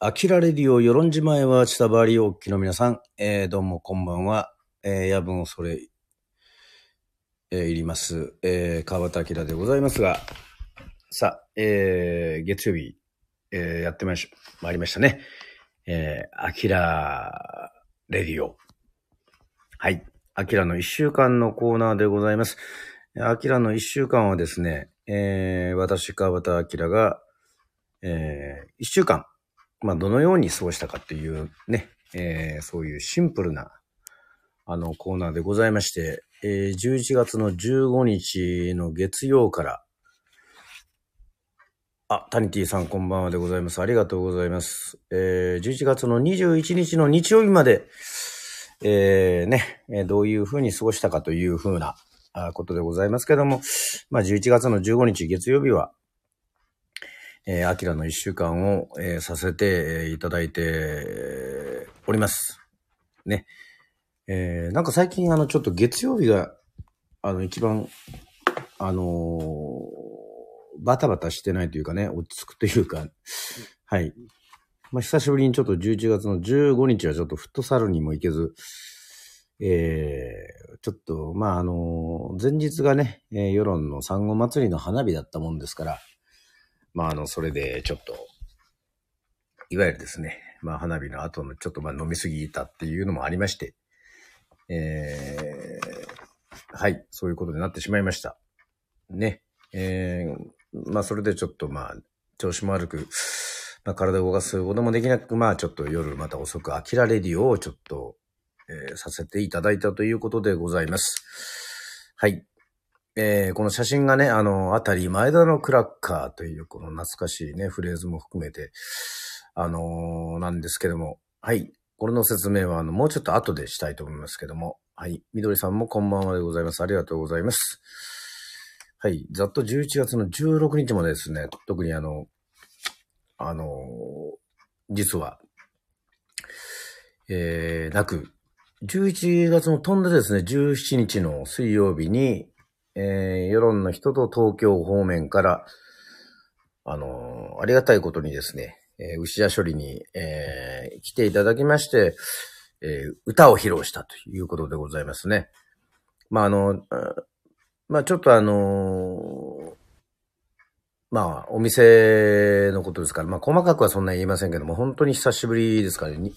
アキラレディオ、与論島へは、千田バリおっきの皆さん、えー、どうもこんばんは。えー、夜分恐れ、えー、いります。えー、川端明でございますが、さあ、えー、月曜日、えー、やってまいりまいりましたね。えー、アキラレディオ。はい。アキラの一週間のコーナーでございます。アキラの一週間はですね、えー、私、川端明が、えー、一週間、まあ、どのように過ごしたかっていうね、えー、そういうシンプルな、あの、コーナーでございまして、えー、11月の15日の月曜から、あ、タニティさんこんばんはでございます。ありがとうございます。えー、11月の21日の日曜日まで、えー、ね、えどういうふうに過ごしたかというふうなことでございますけども、まあ、11月の15日月曜日は、えー、アキラの一週間を、えーさせて、いただいております。ね。えーなんか最近あの、ちょっと月曜日が、あの、一番、あのーバタバタしてないというかね、落ち着くというか、はい。まあ、久しぶりにちょっと11月の15日はちょっとフットサルにも行けず、えー、ちょっと、まあ、あの前日がね、えー世論の産後祭りの花火だったもんですから、まあ、あの、それでちょっと、いわゆるですね、まあ、花火の後のちょっとまあ飲みすぎたっていうのもありまして、えー、はい、そういうことになってしまいました。ね。えー、まあ、それでちょっとまあ、調子も悪く、まあ、体を動かすこともできなく、まあ、ちょっと夜また遅く、アキラレディオをちょっと、えーさせていただいたということでございます。はい。えーこの写真がね、あの、あたり前田のクラッカーというこの懐かしいね、フレーズも含めて、あのーなんですけども、はい。これの説明は、あの、もうちょっと後でしたいと思いますけども、はい。みどりさんもこんばんはでございます。ありがとうございます。はい。ざっと11月の16日までですね、特にあの、あのー実は、えー、なく、11月の飛んでですね、17日の水曜日に、えー、世論の人と東京方面から、あのーありがたいことにですね、えー牛屋処理に、えー来ていただきまして、えー歌を披露したということでございますね。まあ、あの、まあ、ちょっとあのまあ、お店のことですから、まあ、細かくはそんなに言いませんけども、本当に久しぶりですからね。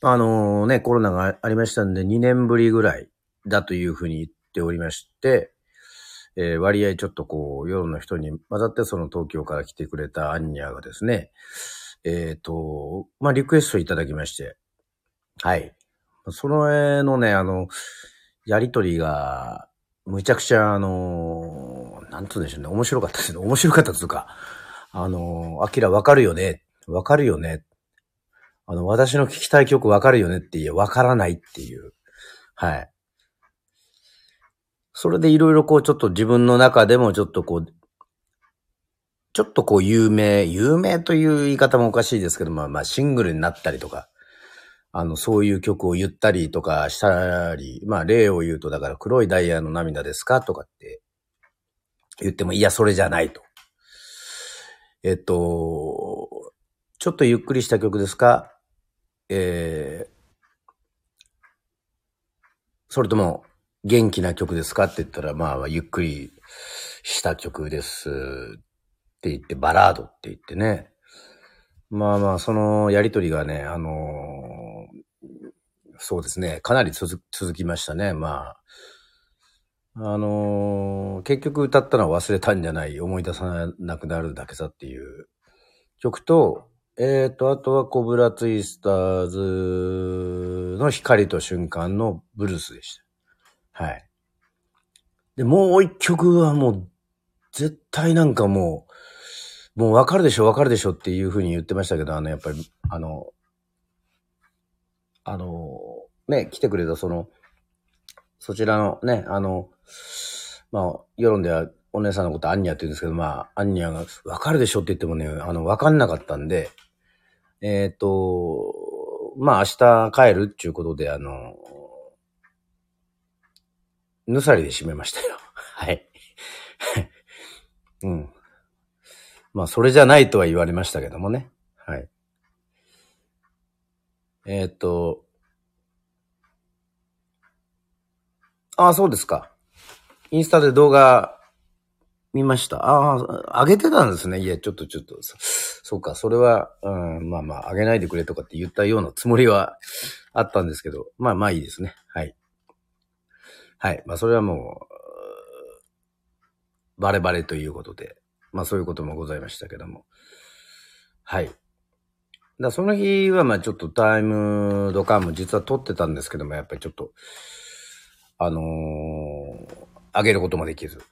あのね、コロナがありましたんで、2年ぶりぐらいだというふうに言っておりまして、えー割合ちょっとこう、世の人に混ざって、その東京から来てくれたアンニャがですね、えっ、と、まあ、リクエストいただきまして、はい。その絵のね、あの、やりとりが、むちゃくちゃ、あの、なんつうんでしょうね、面白かったですね。面白かったというか、あの、アキラわかるよね、わかるよね。あの、私の聞きたい曲わかるよねっていう、わからないっていう。はい。それでいろいろこう、ちょっと自分の中でもちょっとこう、ちょっとこう、有名、有名という言い方もおかしいですけど、まあまあ、シングルになったりとか、あの、そういう曲を言ったりとかしたり、まあ、例を言うと、だから、黒いダイヤの涙ですかとかって言っても、いや、それじゃないと。えっと、ちょっとゆっくりした曲ですか？えー、それとも、元気な曲ですかって言ったら、まあ、ゆっくりした曲ですって言って、バラードって言ってね。まあまあ、そのやりとりがね、あのそうですね、かなり続続きましたね。まあ、あの結局歌ったのは忘れたんじゃない、思い出さなくなるだけさっていう曲と、えーと、あとはコブラツイスターズの光と瞬間のブルースでした。はい。で、もう一曲はもう、絶対なんかもう、もうわかるでしょ、わかるでしょっていうふうに言ってましたけど、あの、やっぱり、あの、あの、ね、来てくれたその、そちらのね、あの、まあ、世論ではお姉さんのことアンニャって言うんですけど、まあ、アンニャがわかるでしょって言ってもね、あの、わかんなかったんで、えっ、と、まあ、明日帰るっていうことで、あの、ぬさりで締めましたよ。はい。うん。まあ、それじゃないとは言われましたけどもね。はい。えーっと、ああ、そうですか。インスタで動画見ました。ああ、上げてたんですね。いや、ちょっとちょっと、そそうか、それは、うん、まあまあ、上げないでくれとかって言ったようなつもりはあったんですけど、まあまあいいですね。はい。まあそれはもう、バレバレということで、まあそういうこともございましたけども。はい。だその日はまあちょっとタイムドカンも実は撮ってたんですけども、やっぱりちょっと、あのー、上げることもできず。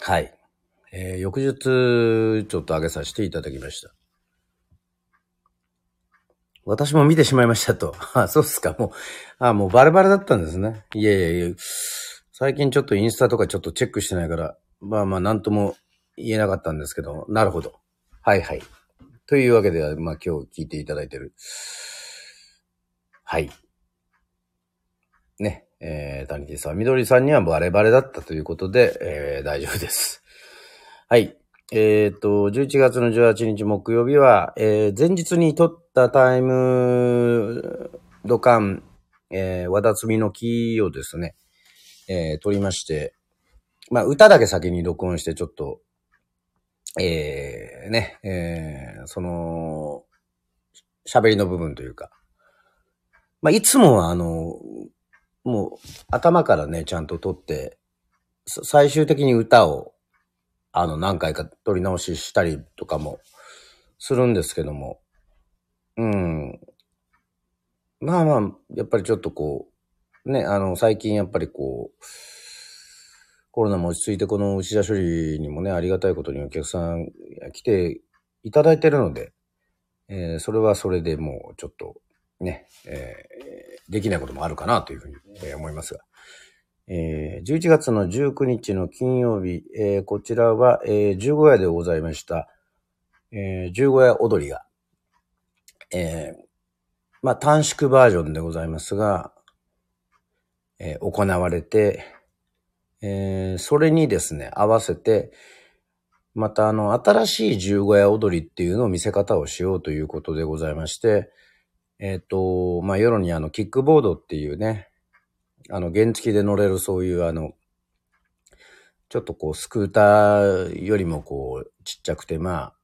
はい。えー、翌日、ちょっと上げさせていただきました。私も見てしまいましたと。あ、そうっすか。もう、あ、もうバレバレだったんですね。いやいやいや、最近ちょっとインスタとかちょっとチェックしてないから、まあまあなんとも言えなかったんですけど、なるほど。はいはい。というわけで、まあ今日聞いていただいてる。はい。ね。えー、谷木さん、みどりさんにはバレバレだったということで、えー、大丈夫です。はい。えっ、と、11月の18日木曜日は、えー前日に撮ったタイムドカン、えー、和田摘みの木をですね、えー撮りまして、まあ、歌だけ先に録音して、ちょっと、えー、ね、えー、その、喋りの部分というか、まあ、いつもはあの、もう頭からね、ちゃんと撮って、最終的に歌を、あの、何回か撮り直ししたりとかもするんですけども、うん。まあまあ、やっぱりちょっとこう、ね、あの、最近やっぱりこう、コロナも落ち着いて、この内田処理にもね、ありがたいことにお客さん来ていただいてるので、えーそれはそれでもうちょっとね、えーできないこともあるかなというふうに、思いますが。えー11月の19日の金曜日、えーこちらは、えー十五夜でございました。えー十五夜踊りが、えーまあ短縮バージョンでございますが、えー行われて、えーそれにですね、合わせて、またあの、新しい十五夜踊りっていうのを見せ方をしようということでございまして、えっ、と、まあ、夜にあの、キックボードっていうね、あの、原付で乗れるそういうあの、ちょっとこう、スクーターよりもこう、ちっちゃくて、ま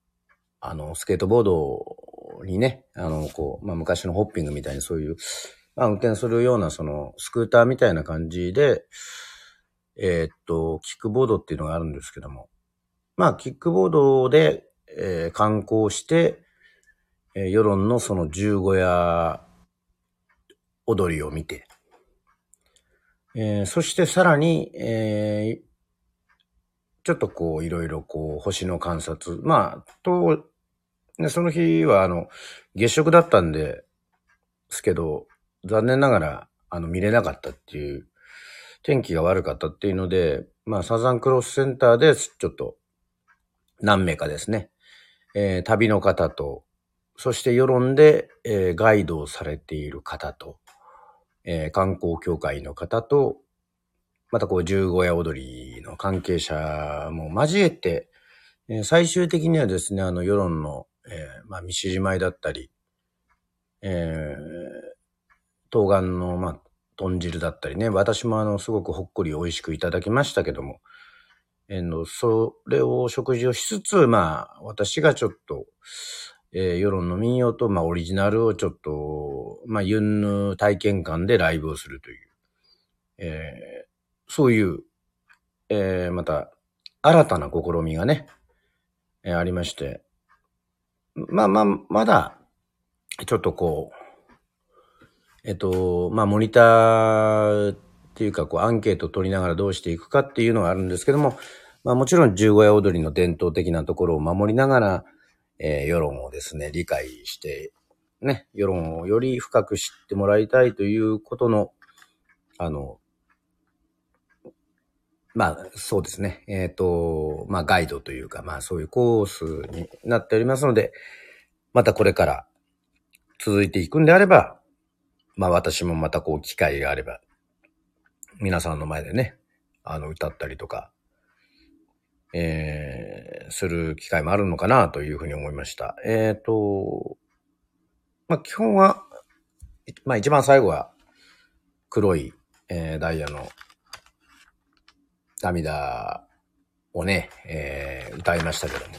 あ、あの、スケートボードにね、あの、こう、まあ、昔のホッピングみたいにそういう、まあ、運転するような、その、スクーターみたいな感じで、えーっと、キックボードっていうのがあるんですけども、まあ、キックボードで、えー観光して、えー世論のその十五夜踊りを見て、えーそしてさらに、えーちょっとこう、いろいろこう、星の観察。まあ、と、ね、その日はあの、月食だったんで、すけど、残念ながら、あの、見れなかったっていう、天気が悪かったっていうので、まあ、サザンクロスセンターで、ちょっと、何名かですね、えー旅の方と、そして世論で、えーガイドをされている方と、えー観光協会の方と、またこう、十五夜踊りの関係者も交えて、えー最終的にはですね、あの、世論の、えーまあ、三獅子舞だったり、えー、冬瓜の、まあ、豚汁だったりね、私もあの、すごくほっこり美味しくいただきましたけども、えーの、それを食事をしつつ、まあ、私がちょっと、えー世論の民謡と、まあ、オリジナルをちょっと、まあ、ユンヌ体験館でライブをするという、えーそういう、えーまた、新たな試みがね、えーありまして、まあまあ、まだ、ちょっとこう、えっと、まあ、モニターっていうか、こう、アンケート取りながらどうしていくかっていうのがあるんですけども、まあ、もちろん十五夜踊りの伝統的なところを守りながら、えー世論をですね、理解して、ね、世論をより深く知ってもらいたいということの、あの、まあ、そうですね。えっ、と、まあ、ガイドというか、まあ、そういうコースになっておりますので、またこれから続いていくんであれば、まあ、私もまたこう、機会があれば、皆さんの前でね、あの、歌ったりとか、えー、する機会もあるのかなというふうに思いました。えっ、と、まあ、基本は、まあ一番最後は黒い、えーダイヤの涙をね、えー歌いましたけども、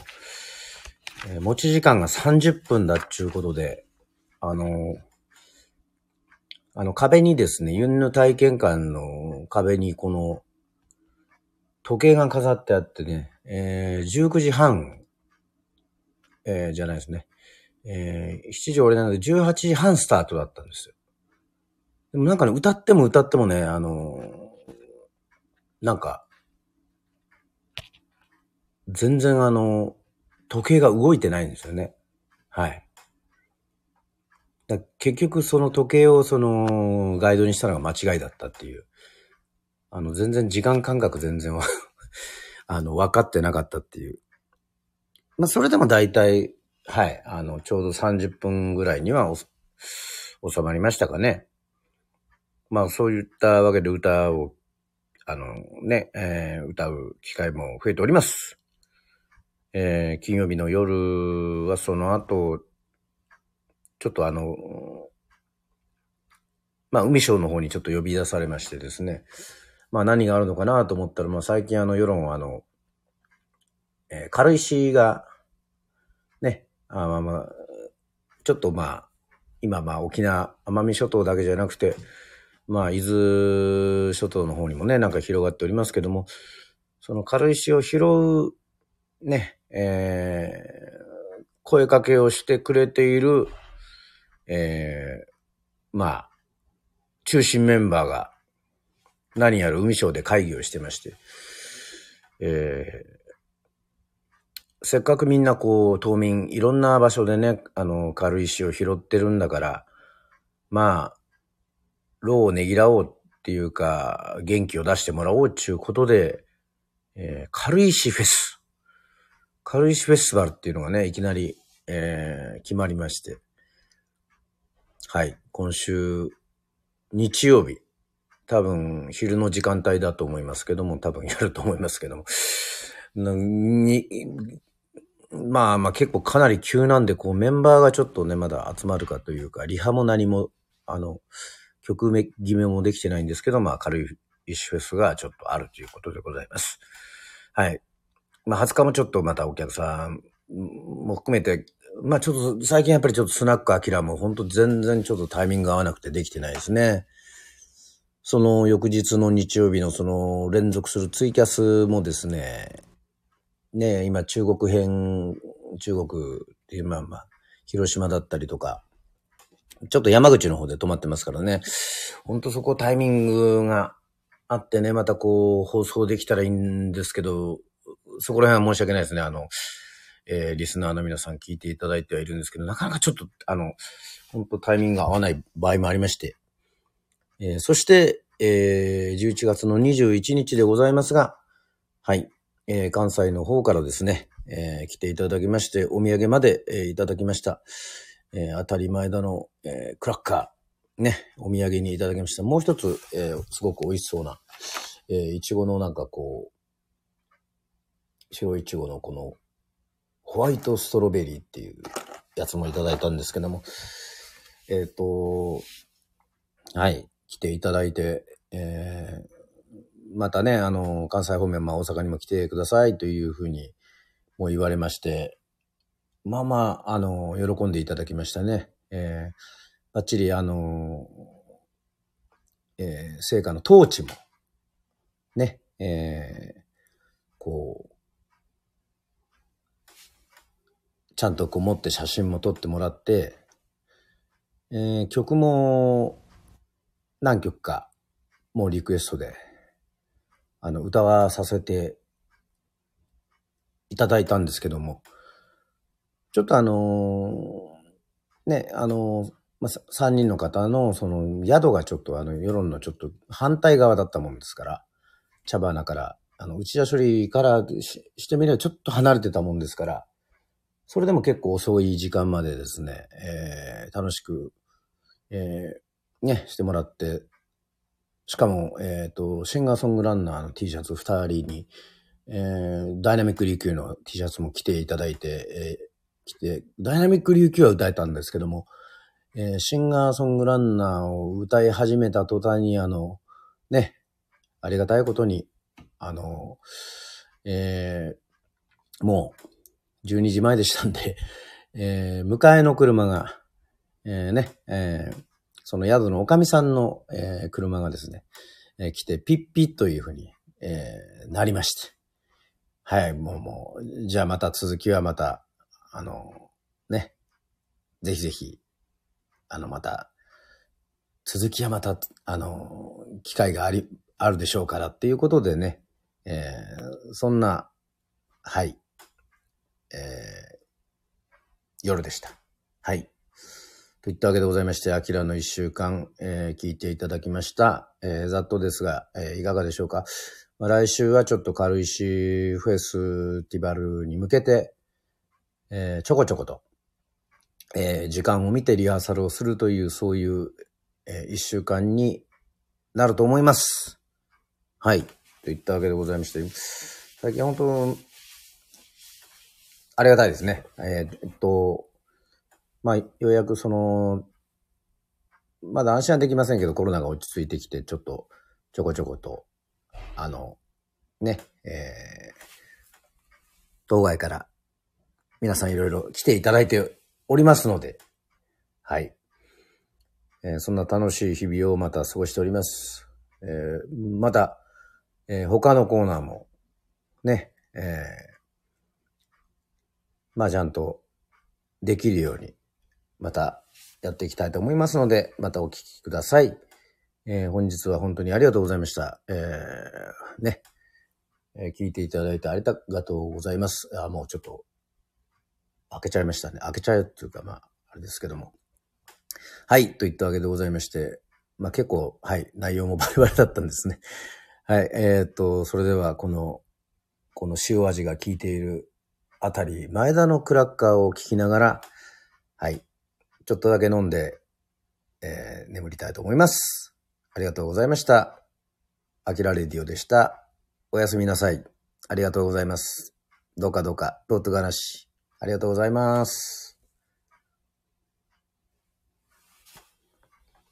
えー持ち時間が30分だっちゅうことで、あのーあの壁にですね、ユンヌ体験館の壁にこの時計が飾ってあってね、えー19時半、えーじゃないですね。えー7時俺なので18時半スタートだったんですよ。でもなんかね、歌っても歌ってもね、あのーなんか、全然あの、時計が動いてないんですよね。はい。だ結局その時計をそのガイドにしたのが間違いだったっていう。あの、全然時間感覚全然はあの、分かってなかったっていう。まあ、それでも大体、はい、あの、ちょうど30分ぐらいには収まりましたかね。まあ、そういったわけで歌を、あの、ね、えー歌う機会も増えております。えー金曜日の夜はその後、ちょっとあの、まあ、海省の方にちょっと呼び出されましてですね。まあ、何があるのかなと思ったら、まあ、最近あの、世論はあの、えー軽石が、ね、あまあまあ、ちょっとまあ、今まあ、沖縄、奄美諸島だけじゃなくて、まあ、伊豆諸島の方にもね、なんか広がっておりますけども、その軽石を拾う、ね、えー声かけをしてくれている、えーまあ、中心メンバーが何やら海省で会議をしてまして、えーせっかくみんなこう、島民、いろんな場所でね、あの、軽石を拾ってるんだから、まあ、労をねぎらおうっていうか、元気を出してもらおうっていうことで、えー軽石フェス。軽石フェスティバルっていうのがね、いきなり、えー決まりまして。はい。今週、日曜日。多分、昼の時間帯だと思いますけども、多分やると思いますけども。に、まあまあ結構かなり急なんで、こうメンバーがちょっとね、まだ集まるかというか、リハも何も、あの、曲目決めもできてないんですけど、まあ軽い石フェスがちょっとあるということでございます。はい。まあ20日もちょっとまたお客さんも含めて、まあちょっと最近やっぱりちょっとスナックアキラも本当全然ちょっとタイミング合わなくてできてないですね。その翌日の日曜日のその連続するツイキャスもですね、ね今中国編、中国っていう、まあまあ、広島だったりとか、ちょっと山口の方で止まってますからね。ほんとそこタイミングがあってね、またこう放送できたらいいんですけど、そこら辺は申し訳ないですね。あの、えーリスナーの皆さん聞いていただいてはいるんですけど、なかなかちょっと、あの、本当タイミングが合わない場合もありまして。えーそして、えー11月の21日でございますが、はい、えー関西の方からですね、えー来ていただきまして、お土産まで、えーいただきました。えー当たり前だの、えークラッカー、ね、お土産にいただきました。もう一つ、えーすごく美味しそうな、えーいちごのなんかこう、白いちごのこの、ホワイトストロベリーっていうやつもいただいたんですけども、えっ、と、はい、来ていただいて、えーまたね、あの、関西方面、まあ大阪にも来てくださいというふうにも言われまして、まあまあ、あの、喜んでいただきましたね。えー、ばっちり、あの、えー成果の統治も、ね、えーこう、ちゃんとこう持って写真も撮ってもらって、えー曲も何曲かもうリクエストで、あの、歌わさせていただいたんですけども、ちょっとあのーね、あのーまあ、さ三人の方のその宿がちょっとあの世論のちょっと反対側だったもんですから、茶花から、あの、内田処理からししてみればちょっと離れてたもんですから、それでも結構遅い時間までですね、えー楽しく、えーね、してもらって、しかも、えっ、と、シンガーソングランナーの T シャツ2人に、えーダイナミック琉球の T シャツも着ていただいて、えー来て、ダイナミック琉球は歌えたんですけども、えーシンガーソングランナーを歌い始めた途端に、あの、ね、ありがたいことに、あの、えーもう12時前でしたんで、えー迎えの車が、えーね、えーその宿のおかみさんの、えー車がですね、えー来て、ピッピッというふうに、えーなりまして。はい、もうもう、じゃあまた続きはまた、あの、ね、ぜひぜひ、あの、また、続きはまた、あの、機会があり、あるでしょうからっていうことでね、えーそんな、はい、えー夜でした。はい。といったわけでございまして、アキラの一週間、えー聞いていただきました。えーざっとですが、えーいかがでしょうか？まあ、来週はちょっと軽石フェスティバルに向けて、えーちょこちょこと、えー時間を見てリハーサルをするという、そういう、えー一週間になると思います。はい。といったわけでございまして、最近本当、ありがたいですね。えーえっと、まあ、ようやくその、まだ安心はできませんけど、コロナが落ち着いてきて、ちょっと、ちょこちょこと、あの、ね、えー、当該から、皆さんいろいろ来ていただいておりますので、はい。えーそんな楽しい日々をまた過ごしております。えーまた、えー他のコーナーも、ね、えーまあちゃんとできるように、またやっていきたいと思いますので、またお聞きください。えー本日は本当にありがとうございました。えーね、えー聞いていただいてありがとうございます。あ、もうちょっと、開けちゃいましたね。開けちゃうっていうか、まあ、あれですけども。はい、といったわけでございまして、まあ結構、はい、内容もバリバリだったんですね。はい、えーっと、それではこの、この塩味が効いているあたり、前田のクラッカーを聞きながら、はい、ちょっとだけ飲んで、えー眠りたいと思います。ありがとうございました。あきらレディオでした。おやすみなさい。ありがとうございます。どうかどうか、ロートガナシ。ありがとうございます。